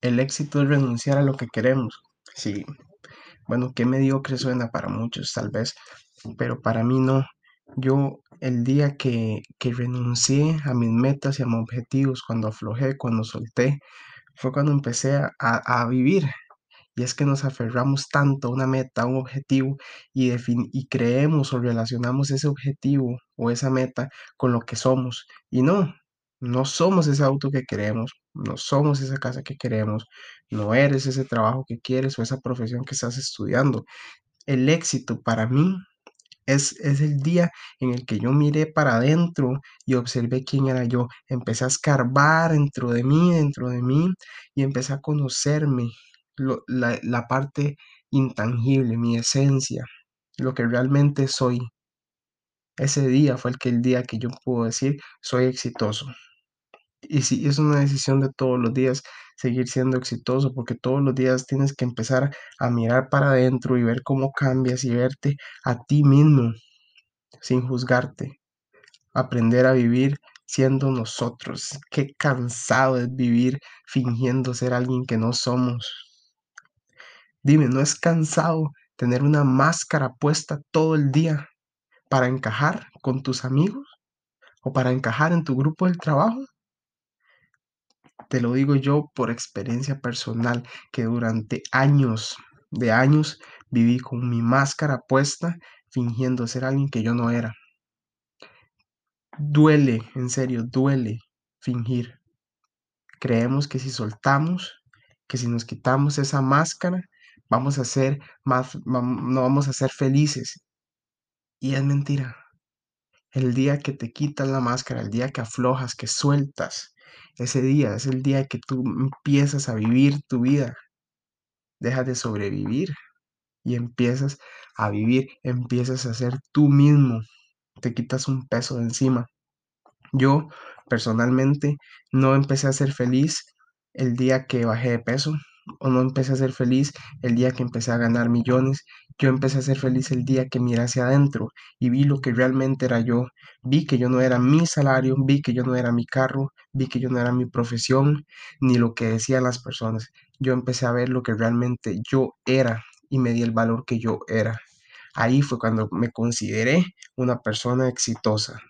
El éxito es renunciar a lo que queremos. Sí, bueno, qué mediocre suena para muchos, tal vez, pero para mí no. Yo, el día que, que renuncié a mis metas y a mis objetivos, cuando aflojé, cuando solté, fue cuando empecé a, a vivir. Y es que nos aferramos tanto a una meta, a un objetivo, y, y creemos o relacionamos ese objetivo o esa meta con lo que somos. Y no, no somos ese auto que queremos, no somos esa casa que queremos, no eres ese trabajo que quieres o esa profesión que estás estudiando. El éxito para mí es, es el día en el que yo miré para adentro y observé quién era yo. Empecé a escarbar dentro de mí, dentro de mí, y empecé a conocerme, la, la parte intangible, mi esencia, lo que realmente soy. Ese día fue el que el día que yo puedo decir soy exitoso. Y sí, es una decisión de todos los días seguir siendo exitoso, porque todos los días tienes que empezar a mirar para adentro y ver cómo cambias y verte a ti mismo sin juzgarte, aprender a vivir siendo nosotros. Qué cansado es vivir fingiendo ser alguien que no somos. Dime, ¿no es cansado tener una máscara puesta todo el día para encajar con tus amigos o para encajar en tu grupo del trabajo? Te lo digo yo por experiencia personal, que durante años, de años, viví con mi máscara puesta fingiendo ser alguien que yo no era. Duele, en serio, duele fingir. Creemos que si soltamos, que si nos quitamos esa máscara, vamos a ser más, no vamos a ser felices. Y es mentira. El día que te quitas la máscara, el día que aflojas, que sueltas, ese día es el día que tú empiezas a vivir tu vida. Dejas de sobrevivir y empiezas a vivir, empiezas a ser tú mismo. Te quitas un peso de encima. Yo personalmente no empecé a ser feliz el día que bajé de peso o no empecé a ser feliz el día que empecé a ganar millones. Yo empecé a ser feliz el día que miré hacia adentro y vi lo que realmente era yo. Vi que yo no era mi salario, vi que yo no era mi carro, vi que yo no era mi profesión, ni lo que decían las personas. Yo empecé a ver lo que realmente yo era y me di el valor que yo era. Ahí fue cuando me consideré una persona exitosa.